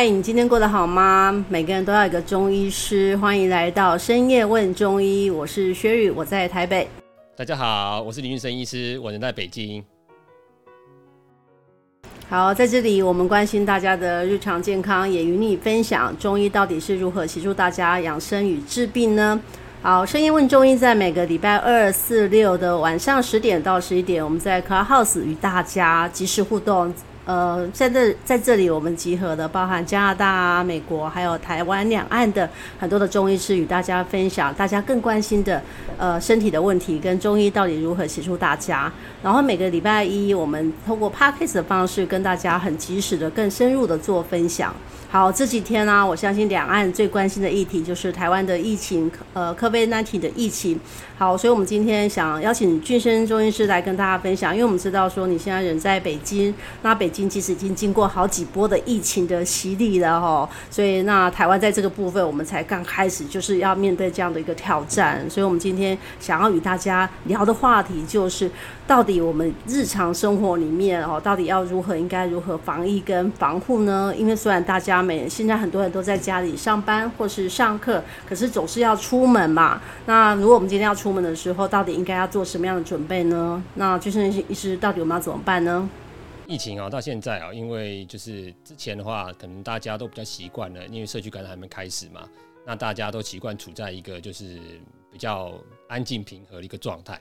嗨，你今天过得好吗？每个人都要一个中医师，欢迎来到深夜问中医。我是薛宇，我在台北。大家好，我是林俊生医师，我人在北京。好，在这里我们关心大家的日常健康，也与你分享中医到底是如何协助大家养生与治病呢？好，深夜问中医在每个礼拜二、四、六的晚上十点到十一点，我们在 Clubhouse 与大家及时互动。呃，在这在这里，我们集合的包含加拿大、美国，还有台湾两岸的很多的中医师，与大家分享大家更关心的呃身体的问题，跟中医到底如何协助大家。然后每个礼拜一，我们通过 podcast 的方式，跟大家很及时的、更深入的做分享。好，这几天呢，我相信两岸最关心的议题就是台湾的疫情，呃，COVID-19 的疫情。好，所以我们今天想邀请俊生中医师来跟大家分享，因为我们知道说你现在人在北京，那北京其实已经经过好几波的疫情的洗礼了哈，所以那台湾在这个部分，我们才刚开始就是要面对这样的一个挑战，所以我们今天想要与大家聊的话题就是。到底我们日常生活里面哦，到底要如何应该如何防疫跟防护呢？因为虽然大家每现在很多人都在家里上班或是上课，可是总是要出门嘛。那如果我们今天要出门的时候，到底应该要做什么样的准备呢？那军生医师到底我们要怎么办呢？疫情啊，到现在啊，因为就是之前的话，可能大家都比较习惯了，因为社区感染还没开始嘛，那大家都习惯处在一个就是比较安静平和的一个状态。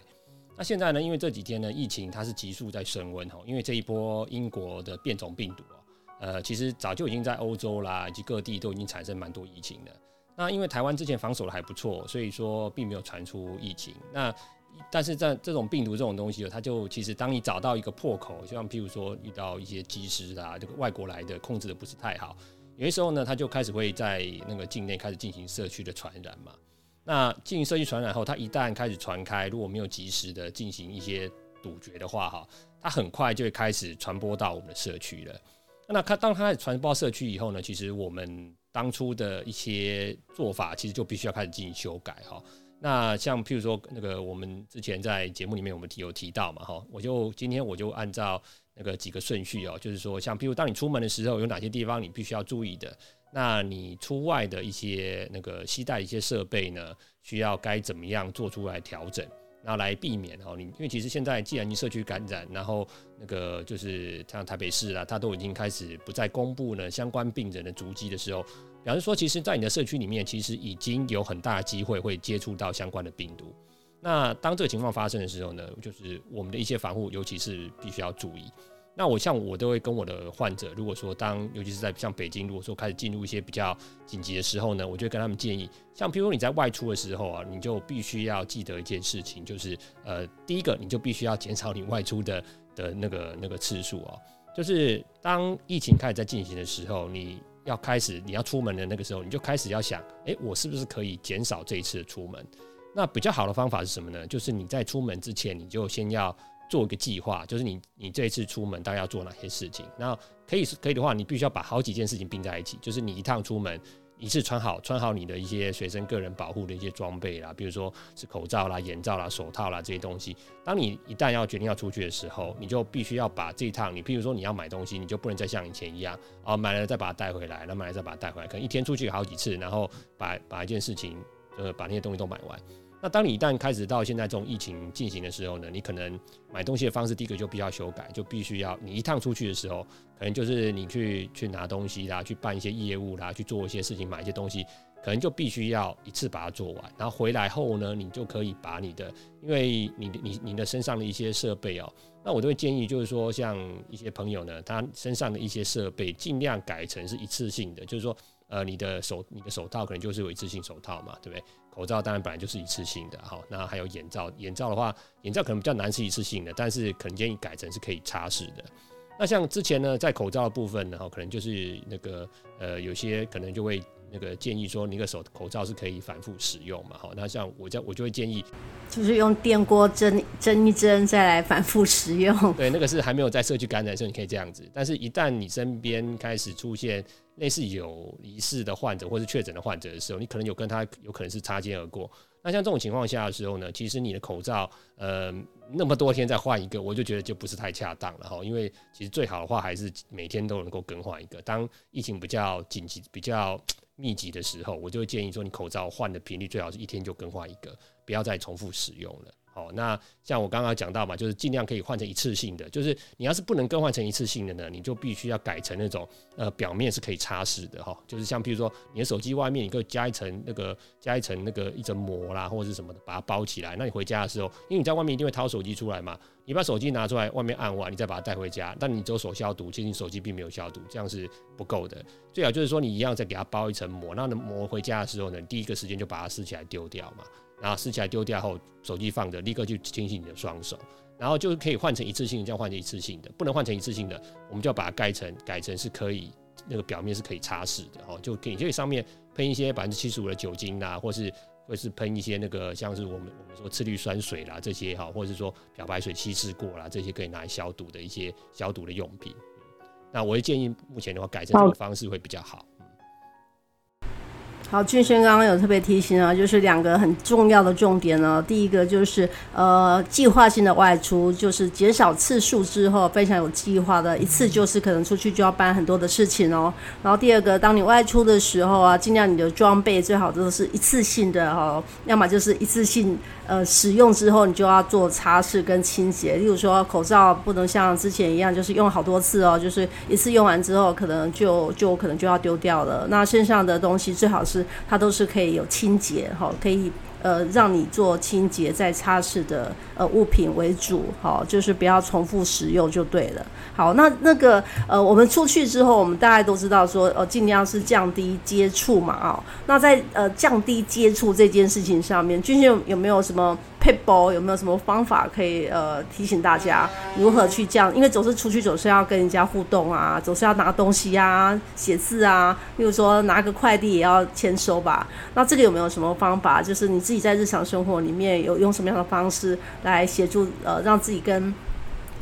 那现在呢？因为这几天呢，疫情它是急速在升温哈。因为这一波英国的变种病毒啊，呃，其实早就已经在欧洲啦以及各地都已经产生蛮多疫情的。那因为台湾之前防守的还不错，所以说并没有传出疫情。那但是在这种病毒这种东西，它就其实当你找到一个破口，就像譬如说遇到一些机师啊，这个外国来的控制的不是太好，有些时候呢，它就开始会在那个境内开始进行社区的传染嘛。那进行社区传染后，它一旦开始传开，如果没有及时的进行一些堵绝的话，哈，它很快就会开始传播到我们的社区了。那它当它开始传播社区以后呢，其实我们当初的一些做法，其实就必须要开始进行修改，哈。那像譬如说那个我们之前在节目里面我们提有提到嘛，哈，我就今天我就按照那个几个顺序哦，就是说像譬如当你出门的时候，有哪些地方你必须要注意的。那你出外的一些那个携带一些设备呢，需要该怎么样做出来调整，然后来避免哈你，因为其实现在既然你社区感染，然后那个就是像台北市啊，它都已经开始不再公布呢相关病人的足迹的时候，表示说其实在你的社区里面，其实已经有很大的机会会接触到相关的病毒。那当这个情况发生的时候呢，就是我们的一些防护，尤其是必须要注意。那我像我都会跟我的患者，如果说当尤其是在像北京，如果说开始进入一些比较紧急的时候呢，我就跟他们建议，像譬如你在外出的时候啊，你就必须要记得一件事情，就是呃，第一个你就必须要减少你外出的的那个那个次数哦，就是当疫情开始在进行的时候，你要开始你要出门的那个时候，你就开始要想，诶，我是不是可以减少这一次的出门？那比较好的方法是什么呢？就是你在出门之前，你就先要。做一个计划，就是你你这一次出门大概要做哪些事情。然后可以是可以的话，你必须要把好几件事情并在一起。就是你一趟出门，一次穿好穿好你的一些随身个人保护的一些装备啦，比如说是口罩啦、眼罩啦、手套啦这些东西。当你一旦要决定要出去的时候，你就必须要把这一趟，你譬如说你要买东西，你就不能再像以前一样，哦买了再把它带回来，然后买了再把它带回来，可能一天出去好几次，然后把把一件事情呃把那些东西都买完。那当你一旦开始到现在这种疫情进行的时候呢，你可能买东西的方式第一个就必须要修改，就必须要你一趟出去的时候，可能就是你去去拿东西啦，去办一些业务啦，去做一些事情，买一些东西，可能就必须要一次把它做完。然后回来后呢，你就可以把你的，因为你你你的身上的一些设备哦，那我都会建议就是说，像一些朋友呢，他身上的一些设备尽量改成是一次性的，就是说。呃，你的手你的手套可能就是有一次性手套嘛，对不对？口罩当然本来就是一次性的，好，那还有眼罩，眼罩的话，眼罩可能比较难是一次性的，但是可能建议改成是可以擦拭的。那像之前呢，在口罩的部分呢，可能就是那个呃，有些可能就会那个建议说，那个手口罩是可以反复使用嘛？好，那像我在我就会建议，就是用电锅蒸蒸一蒸，再来反复使用。对，那个是还没有在社区感染的时候，你可以这样子。但是，一旦你身边开始出现类似有疑似的患者或是确诊的患者的时候，你可能有跟他有可能是擦肩而过。那像这种情况下的时候呢，其实你的口罩，呃，那么多天再换一个，我就觉得就不是太恰当了哈。因为其实最好的话还是每天都能够更换一个。当疫情比较紧急、比较密集的时候，我就会建议说，你口罩换的频率最好是一天就更换一个，不要再重复使用了。好，那像我刚刚讲到嘛，就是尽量可以换成一次性的。就是你要是不能更换成一次性的呢，你就必须要改成那种呃表面是可以擦拭的哈。就是像比如说你的手机外面你可以加一层那个加一层那个一层膜啦，或者是什么的把它包起来。那你回家的时候，因为你在外面一定会掏手机出来嘛，你把手机拿出来外面按完，你再把它带回家。但你只有手消毒，其实你手机并没有消毒，这样是不够的。最好就是说你一样再给它包一层膜，那膜回家的时候呢，第一个时间就把它撕起来丢掉嘛。然后撕起来丢掉后，手机放着，立刻就清洗你的双手，然后就可以换成一次性，这样换成一次性的，不能换成一次性的，我们就要把它盖成改成是可以那个表面是可以擦拭的，哦，就可以可以上面喷一些百分之七十五的酒精啦，或是或是喷一些那个像是我们我们说次氯酸水啦这些哈，或者是说漂白水稀释过啦这些可以拿来消毒的一些消毒的用品。那我会建议目前的话改成这个方式会比较好。好，俊轩刚刚有特别提醒啊，就是两个很重要的重点呢。第一个就是呃，计划性的外出，就是减少次数之后，非常有计划的，一次就是可能出去就要办很多的事情哦。然后第二个，当你外出的时候啊，尽量你的装备最好都是一次性的哦，要么就是一次性。呃，使用之后你就要做擦拭跟清洁。例如说，口罩不能像之前一样，就是用好多次哦，就是一次用完之后，可能就就可能就要丢掉了。那身上的东西最好是它都是可以有清洁哈，可以。呃，让你做清洁再擦拭的呃物品为主，好，就是不要重复使用就对了。好，那那个呃，我们出去之后，我们大家都知道说，呃，尽量是降低接触嘛，啊，那在呃降低接触这件事情上面，君君有没有什么？配包有没有什么方法可以呃提醒大家如何去这样？因为总是出去总是要跟人家互动啊，总是要拿东西啊、写字啊，例如说拿个快递也要签收吧。那这个有没有什么方法？就是你自己在日常生活里面有用什么样的方式来协助呃让自己跟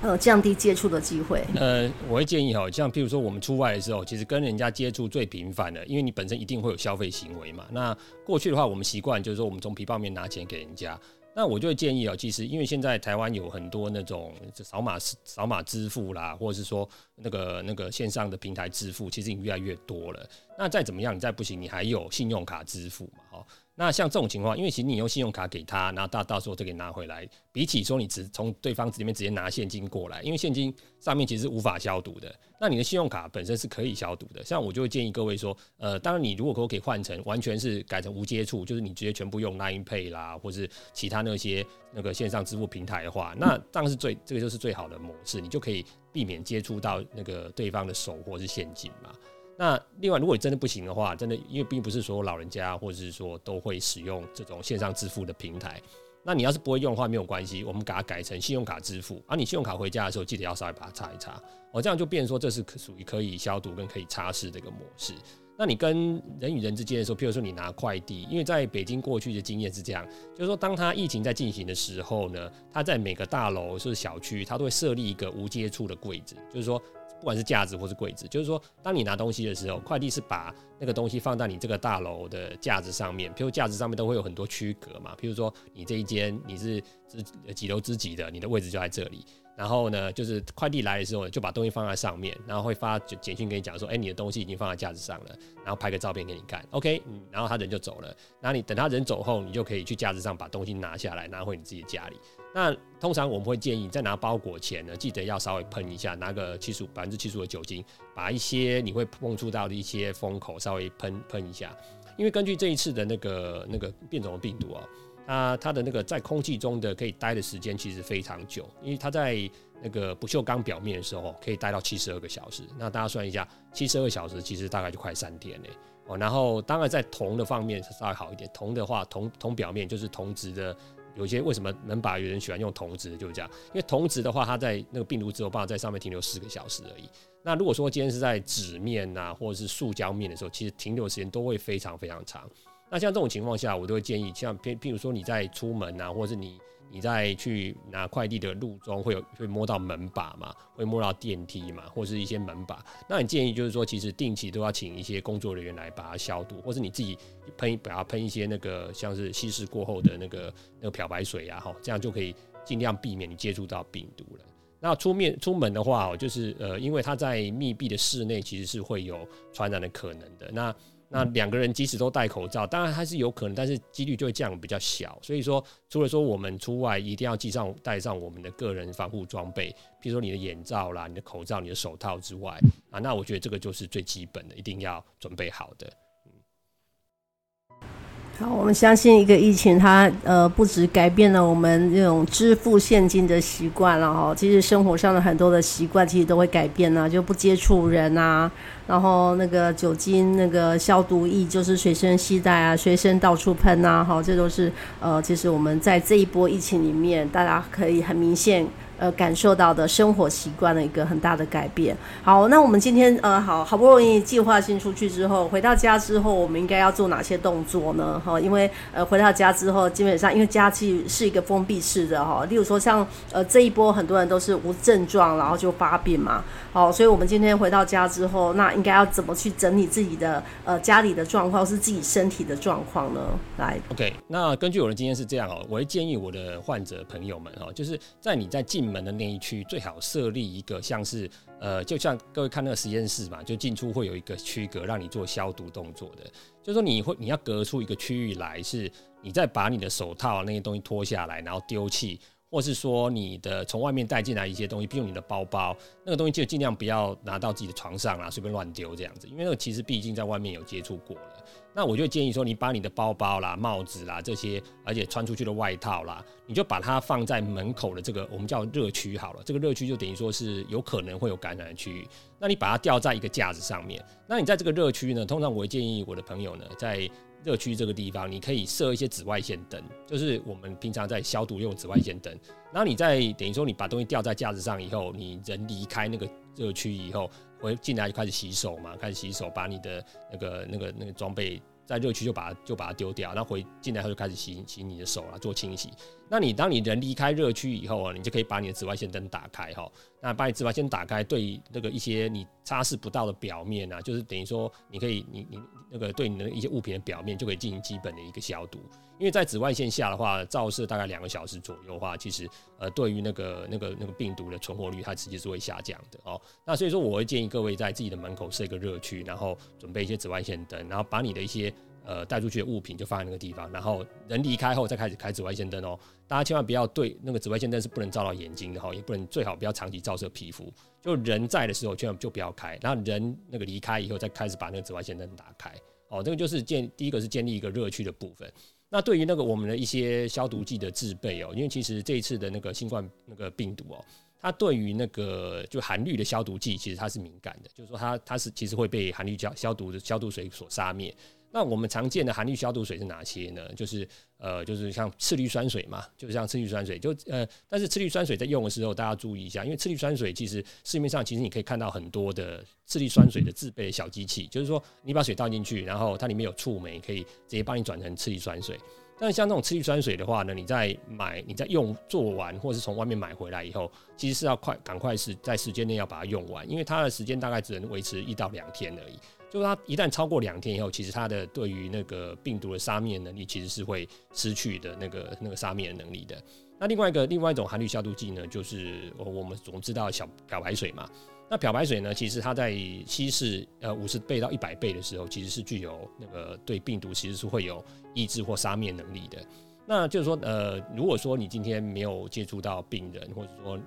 呃降低接触的机会？呃，我会建议哈，像譬如说我们出外的时候，其实跟人家接触最频繁的，因为你本身一定会有消费行为嘛。那过去的话，我们习惯就是说我们从皮包里面拿钱给人家。那我就会建议啊，其实因为现在台湾有很多那种扫码扫码支付啦，或者是说那个那个线上的平台支付，其实已经越来越多了。那再怎么样，你再不行，你还有信用卡支付嘛？哈。那像这种情况，因为其实你用信用卡给他，然后到到时候再给拿回来，比起说你直从对方里面直接拿现金过来，因为现金上面其实是无法消毒的。那你的信用卡本身是可以消毒的。像我就会建议各位说，呃，当然你如果可不可以换成完全是改成无接触，就是你直接全部用 Line Pay 啦，或是其他那些那个线上支付平台的话，那当然是最这个就是最好的模式，你就可以避免接触到那个对方的手或是现金嘛。那另外，如果你真的不行的话，真的因为并不是所有老人家或者是说都会使用这种线上支付的平台。那你要是不会用的话，没有关系，我们给它改成信用卡支付。而你信用卡回家的时候，记得要稍微把它擦一擦。哦，这样就变成说这是属于可以消毒跟可以擦拭的一个模式。那你跟人与人之间的时候，譬如说你拿快递，因为在北京过去的经验是这样，就是说当他疫情在进行的时候呢，他在每个大楼是小区，他都会设立一个无接触的柜子，就是说。不管是架子或是柜子，就是说，当你拿东西的时候，快递是把那个东西放在你这个大楼的架子上面，譬如架子上面都会有很多区隔嘛，譬如说你这一间你是几几楼之几的，你的位置就在这里。然后呢，就是快递来的时候，就把东西放在上面，然后会发简讯给你讲说，哎，你的东西已经放在架子上了，然后拍个照片给你看，OK，然后他人就走了。然后你等他人走后，你就可以去架子上把东西拿下来，拿回你自己的家里。那通常我们会建议在拿包裹前呢，记得要稍微喷一下，拿个七十五百分之七十五的酒精，把一些你会碰触到的一些封口稍微喷喷一下，因为根据这一次的那个那个变种的病毒啊。它它的那个在空气中的可以待的时间其实非常久，因为它在那个不锈钢表面的时候可以待到七十二个小时。那大家算一下，七十二小时其实大概就快三天嘞。哦，然后当然在铜的方面稍微好一点，铜的话铜铜表面就是铜质的有些为什么能把有人喜欢用铜质，就是这样，因为铜质的话，它在那个病毒之后，办法在上面停留四个小时而已。那如果说今天是在纸面呐，或者是塑胶面的时候，其实停留时间都会非常非常长。那像这种情况下，我都会建议，像譬譬如说你在出门呐，或者是你。你在去拿快递的路中会有会摸到门把嘛，会摸到电梯嘛，或是一些门把。那你建议就是说，其实定期都要请一些工作人员来把它消毒，或是你自己喷把它喷一些那个像是稀释过后的那个那个漂白水啊，哈，这样就可以尽量避免你接触到病毒了。那出面出门的话，就是呃，因为它在密闭的室内，其实是会有传染的可能的。那那两个人即使都戴口罩，当然还是有可能，但是几率就会降比较小。所以说，除了说我们出外一定要系上戴上我们的个人防护装备，譬如说你的眼罩啦、你的口罩、你的手套之外，啊，那我觉得这个就是最基本的，一定要准备好的。好，我们相信一个疫情，它呃不止改变了我们这种支付现金的习惯了哈，其实生活上的很多的习惯其实都会改变呢，就不接触人啊，然后那个酒精那个消毒液就是随身携带啊，随身到处喷啊，哈，这都是呃，其实我们在这一波疫情里面，大家可以很明显。呃，感受到的生活习惯的一个很大的改变。好，那我们今天呃，好好不容易计划性出去之后，回到家之后，我们应该要做哪些动作呢？哈，因为呃，回到家之后，基本上因为家其实是一个封闭式的哈，例如说像呃这一波很多人都是无症状，然后就发病嘛。好，所以我们今天回到家之后，那应该要怎么去整理自己的呃家里的状况，是自己身体的状况呢？来，OK，那根据我的经验是这样哦，我会建议我的患者朋友们哈，就是在你在进门的那一区最好设立一个像是呃，就像各位看那个实验室嘛，就进出会有一个区隔，让你做消毒动作的。就是说你会你要隔出一个区域来，是你再把你的手套那些东西脱下来，然后丢弃，或是说你的从外面带进来一些东西，比如你的包包，那个东西就尽量不要拿到自己的床上啦，随便乱丢这样子，因为那个其实毕竟在外面有接触过了。那我就建议说，你把你的包包啦、帽子啦这些，而且穿出去的外套啦，你就把它放在门口的这个我们叫热区好了。这个热区就等于说是有可能会有感染的区域。那你把它吊在一个架子上面。那你在这个热区呢，通常我会建议我的朋友呢，在热区这个地方，你可以设一些紫外线灯，就是我们平常在消毒用紫外线灯。然后你在等于说你把东西吊在架子上以后，你人离开那个热区以后，回进来就开始洗手嘛，开始洗手，把你的那个那个那个装备。在热区就把它就把它丢掉，那回进来后就开始洗洗你的手了，做清洗。那你当你人离开热区以后啊，你就可以把你的紫外线灯打开哈。那把你紫外线打开，对那个一些你擦拭不到的表面啊，就是等于说你可以你你那个对你的一些物品的表面就可以进行基本的一个消毒。因为在紫外线下的话，照射大概两个小时左右的话，其实呃对于那个那个那个病毒的存活率，它直接是会下降的哦。那所以说，我会建议各位在自己的门口设一个热区，然后准备一些紫外线灯，然后把你的一些呃带出去的物品就放在那个地方，然后人离开后再开始开紫外线灯哦。大家千万不要对那个紫外线灯是不能照到眼睛的哈，也不能最好不要长期照射皮肤。就人在的时候千万就不要开，然后人那个离开以后再开始把那个紫外线灯打开哦。这个就是建第一个是建立一个热区的部分。那对于那个我们的一些消毒剂的制备哦，因为其实这一次的那个新冠那个病毒哦，它对于那个就含氯的消毒剂其实它是敏感的，就是说它它是其实会被含氯消消毒的消毒水所杀灭。那我们常见的含氯消毒水是哪些呢？就是呃，就是像次氯酸水嘛，就像次氯酸水，就呃，但是次氯酸水在用的时候，大家注意一下，因为次氯酸水其实市面上其实你可以看到很多的次氯酸水的自备的小机器，就是说你把水倒进去，然后它里面有触媒，可以直接帮你转成次氯酸水。但像这种次氯酸水的话呢，你在买、你在用做完，或是从外面买回来以后，其实是要快赶快是在时间内要把它用完，因为它的时间大概只能维持一到两天而已。就是它一旦超过两天以后，其实它的对于那个病毒的杀灭能力其实是会失去的那个那个杀灭能力的。那另外一个另外一种含氯消毒剂呢，就是我们总知道小漂白水嘛。那漂白水呢，其实它在稀释呃五十倍到一百倍的时候，其实是具有那个对病毒其实是会有抑制或杀灭能力的。那就是说呃，如果说你今天没有接触到病人，或者说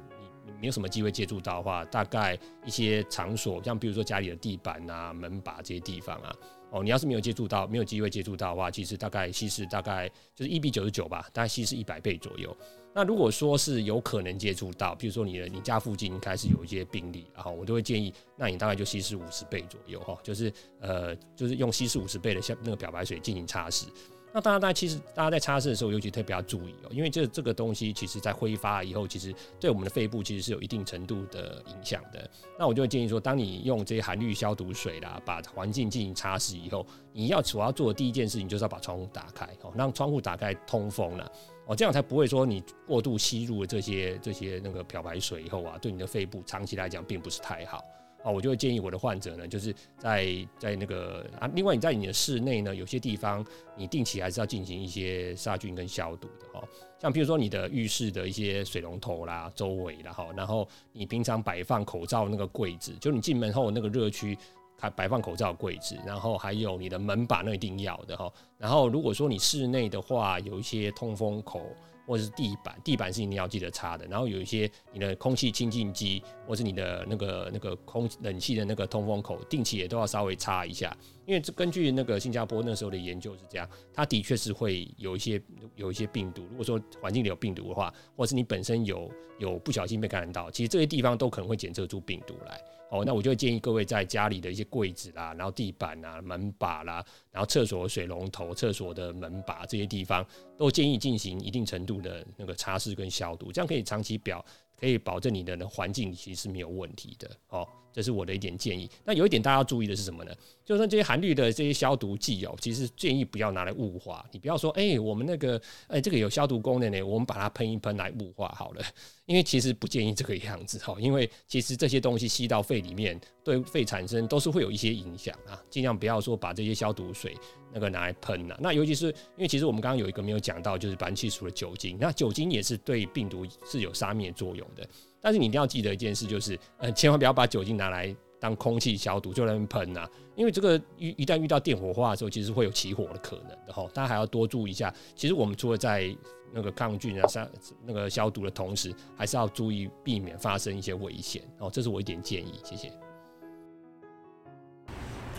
没有什么机会接触到的话，大概一些场所，像比如说家里的地板啊、门把这些地方啊，哦，你要是没有接触到，没有机会接触到的话，其实大概稀释大概就是一比九十九吧，大概稀释一百倍左右。那如果说是有可能接触到，比如说你的你家附近开始有一些病例，然后我都会建议，那你大概就稀释五十倍左右哈，就是呃，就是用稀释五十倍的像那个漂白水进行擦拭。那大家在其实大家在擦拭的时候，尤其特别要注意哦，因为这这个东西其实在挥发以后，其实对我们的肺部其实是有一定程度的影响的。那我就会建议说，当你用这些含氯消毒水啦，把环境进行擦拭以后，你要主要做的第一件事情就是要把窗户打开哦，让窗户打开通风了哦，这样才不会说你过度吸入了这些这些那个漂白水以后啊，对你的肺部长期来讲并不是太好。哦，我就会建议我的患者呢，就是在在那个啊，另外你在你的室内呢，有些地方你定期还是要进行一些杀菌跟消毒的哈。像比如说你的浴室的一些水龙头啦、周围啦哈，然后你平常摆放口罩那个柜子，就你进门后那个热区，还摆放口罩柜子，然后还有你的门把那一定要的哈。然后如果说你室内的话，有一些通风口。或者是地板，地板是一定要记得擦的。然后有一些你的空气清净机，或是你的那个那个空冷气的那个通风口，定期也都要稍微擦一下。因为根据那个新加坡那时候的研究是这样，它的确是会有一些有一些病毒。如果说环境里有病毒的话，或是你本身有有不小心被感染到，其实这些地方都可能会检测出病毒来。哦，那我就建议各位在家里的一些柜子啦，然后地板啊、门把啦，然后厕所水龙头、厕所的门把这些地方，都建议进行一定程度的那个擦拭跟消毒，这样可以长期表可以保证你的环境其实是没有问题的。哦，这是我的一点建议。那有一点大家要注意的是什么呢？就是说这些含氯的这些消毒剂哦，其实建议不要拿来雾化。你不要说，哎，我们那个，哎，这个有消毒功能呢，我们把它喷一喷来雾化好了。因为其实不建议这个样子哈，因为其实这些东西吸到肺里面，对肺产生都是会有一些影响啊。尽量不要说把这些消毒水那个拿来喷呐。那尤其是因为其实我们刚刚有一个没有讲到，就是氮气除了酒精，那酒精也是对病毒是有杀灭作用的。但是你一定要记得一件事，就是呃，千万不要把酒精拿来当空气消毒就在那喷呐。因为这个一一旦遇到电火花的时候，其实会有起火的可能的哈。大家还要多注意一下。其实我们除了在那个抗菌啊、杀那个消毒的同时，还是要注意避免发生一些危险哦。这是我一点建议，谢谢。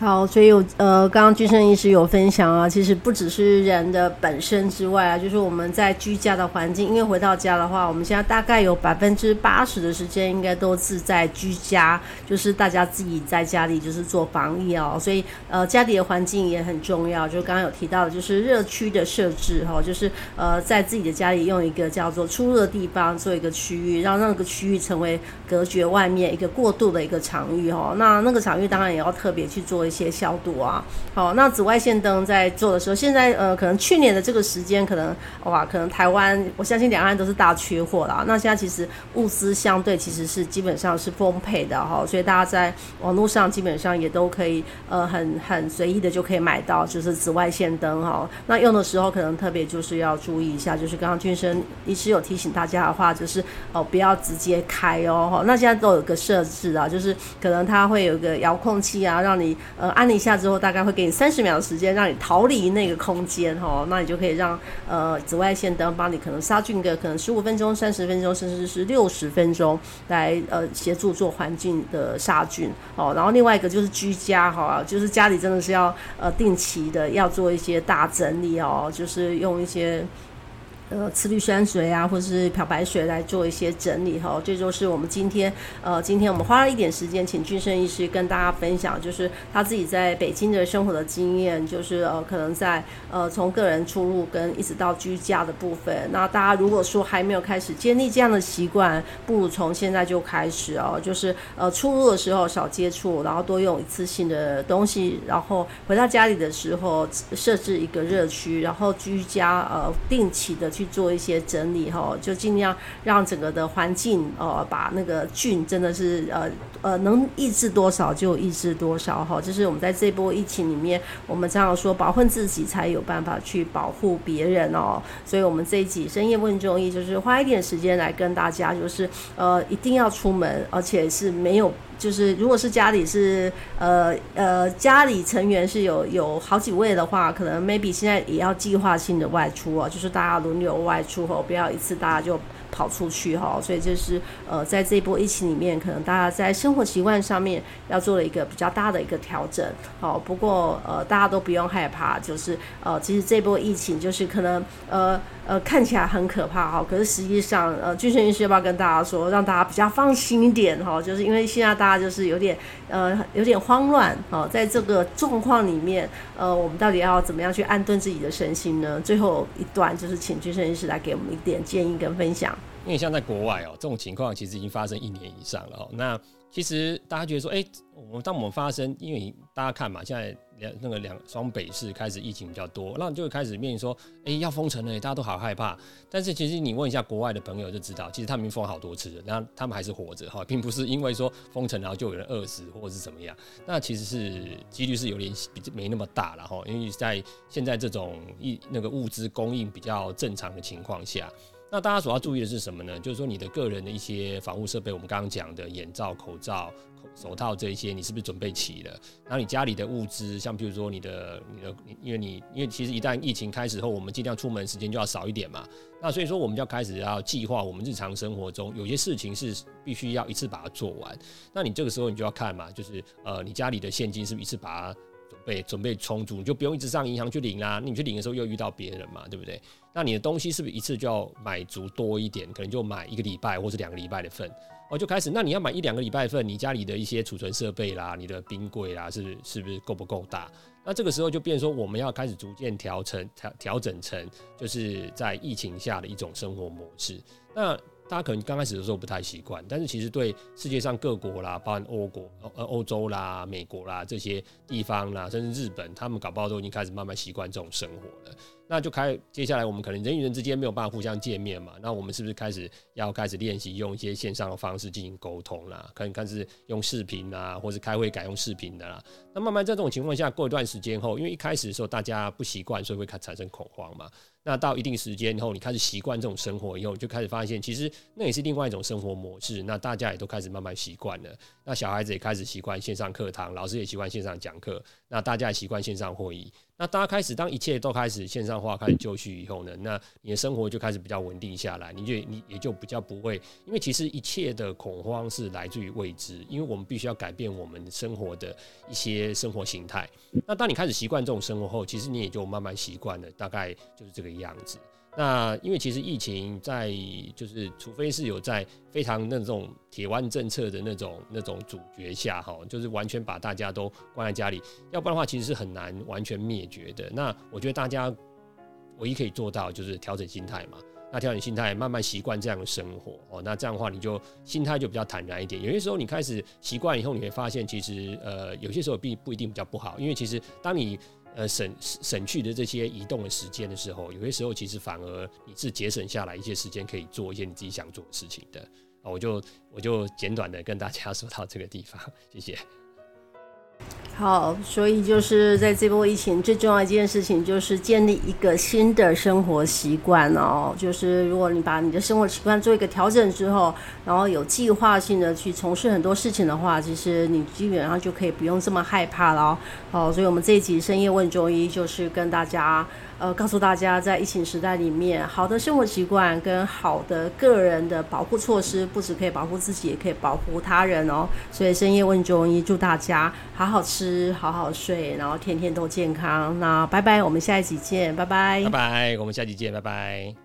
好，所以有呃，刚刚居生医师有分享啊，其实不只是人的本身之外啊，就是我们在居家的环境，因为回到家的话，我们现在大概有百分之八十的时间应该都是在居家，就是大家自己在家里就是做防疫哦，所以呃，家里的环境也很重要。就刚刚有提到的，就是热区的设置哈，就是呃，在自己的家里用一个叫做出入的地方做一个区域，让那个区域成为隔绝外面一个过渡的一个场域哦。那那个场域当然也要特别去做。一些消毒啊，好，那紫外线灯在做的时候，现在呃，可能去年的这个时间，可能哇，可能台湾，我相信两岸都是大缺货啦。那现在其实物资相对其实是基本上是丰沛的哈，所以大家在网络上基本上也都可以呃很很随意的就可以买到，就是紫外线灯哈。那用的时候可能特别就是要注意一下，就是刚刚俊生医师有提醒大家的话，就是哦不要直接开哦那现在都有个设置啊，就是可能它会有个遥控器啊，让你。呃，按一下之后，大概会给你三十秒的时间，让你逃离那个空间哈，那你就可以让呃紫外线灯帮你可能杀菌个可能十五分钟、三十分钟，甚至是六十分钟，来呃协助做环境的杀菌哦。然后另外一个就是居家哈，就是家里真的是要呃定期的要做一些大整理哦，就是用一些。呃，次氯酸水啊，或者是漂白水来做一些整理哈，这就是我们今天呃，今天我们花了一点时间，请俊生医师跟大家分享，就是他自己在北京的生活的经验，就是呃，可能在呃从个人出入跟一直到居家的部分。那大家如果说还没有开始建立这样的习惯，不如从现在就开始哦，就是呃出入的时候少接触，然后多用一次性的东西，然后回到家里的时候设置一个热区，然后居家呃定期的去。去做一些整理哈，就尽量让整个的环境呃，把那个菌真的是呃呃能抑制多少就抑制多少哈。就是我们在这波疫情里面，我们常常说保护自己才有办法去保护别人哦。所以我们这一集深夜问中医，就是花一点时间来跟大家，就是呃一定要出门，而且是没有。就是，如果是家里是呃呃家里成员是有有好几位的话，可能 maybe 现在也要计划性的外出哦，就是大家轮流外出哦，不要一次大家就。跑出去哈，所以就是呃，在这波疫情里面，可能大家在生活习惯上面要做了一个比较大的一个调整。好，不过呃，大家都不用害怕，就是呃，其实这波疫情就是可能呃呃看起来很可怕哈，可是实际上呃，军生医师要不要跟大家说，让大家比较放心一点哈？就是因为现在大家就是有点呃有点慌乱哦，在这个状况里面，呃，我们到底要怎么样去安顿自己的身心呢？最后一段就是请君生医师来给我们一点建议跟分享。因为像在国外哦，这种情况其实已经发生一年以上了哦。那其实大家觉得说，哎，我们当我们发生，因为大家看嘛，现在两那个两双北市开始疫情比较多，那就会开始面临说，哎，要封城了，大家都好害怕。但是其实你问一下国外的朋友就知道，其实他们封好多次了，那他们还是活着哈，并不是因为说封城然后就有人饿死或者是怎么样。那其实是几率是有点比没那么大了哈，因为在现在这种一那个物资供应比较正常的情况下。那大家所要注意的是什么呢？就是说你的个人的一些防护设备，我们刚刚讲的眼罩、口罩、手套这一些，你是不是准备齐了？然后你家里的物资，像比如说你的、你的，因为你因为其实一旦疫情开始后，我们尽量出门时间就要少一点嘛。那所以说我们就要开始要计划我们日常生活中有些事情是必须要一次把它做完。那你这个时候你就要看嘛，就是呃你家里的现金是不是一次把它。准备准备充足，你就不用一直上银行去领啦。你去领的时候又遇到别人嘛，对不对？那你的东西是不是一次就要买足多一点？可能就买一个礼拜或者两个礼拜的份，哦，就开始。那你要买一两个礼拜份，你家里的一些储存设备啦，你的冰柜啦，是是不是够不够大？那这个时候就变说，我们要开始逐渐调成调调整成，就是在疫情下的一种生活模式。那大家可能刚开始的时候不太习惯，但是其实对世界上各国啦，包含欧国、呃欧洲啦、美国啦这些地方啦，甚至日本，他们搞不好都已经开始慢慢习惯这种生活了。那就开接下来，我们可能人与人之间没有办法互相见面嘛，那我们是不是开始要开始练习用一些线上的方式进行沟通啦？可能开始用视频啊，或者开会改用视频的啦。那慢慢在这种情况下，过一段时间后，因为一开始的时候大家不习惯，所以会开产生恐慌嘛。那到一定时间以后，你开始习惯这种生活以后，就开始发现其实那也是另外一种生活模式。那大家也都开始慢慢习惯了。那小孩子也开始习惯线上课堂，老师也习惯线上讲课。那大家也习惯线上会议。那大家开始，当一切都开始线上化、开始就绪以后呢，那你的生活就开始比较稳定下来，你就你也就比较不会，因为其实一切的恐慌是来自于未知，因为我们必须要改变我们生活的一些生活形态。那当你开始习惯这种生活后，其实你也就慢慢习惯了，大概就是这个样子。那因为其实疫情在就是，除非是有在非常那种铁腕政策的那种那种主角下哈，就是完全把大家都关在家里，要不然的话其实是很难完全灭绝的。那我觉得大家唯一可以做到就是调整心态嘛。那调整心态，慢慢习惯这样的生活哦。那这样的话，你就心态就比较坦然一点。有些时候你开始习惯以后，你会发现其实呃有些时候并不一定比较不好，因为其实当你呃，省省去的这些移动的时间的时候，有些时候其实反而你是节省下来一些时间，可以做一些你自己想做的事情的啊。我就我就简短的跟大家说到这个地方，谢谢。好，所以就是在这波疫情最重要一件事情，就是建立一个新的生活习惯哦。就是如果你把你的生活习惯做一个调整之后，然后有计划性的去从事很多事情的话，其实你基本上就可以不用这么害怕了哦。所以我们这一集深夜问中医，就是跟大家。呃，告诉大家，在疫情时代里面，好的生活习惯跟好的个人的保护措施，不止可以保护自己，也可以保护他人哦。所以深夜问中医，祝大家好好吃，好好睡，然后天天都健康。那拜拜，我们下一集见，拜拜，拜拜，我们下集见，拜拜。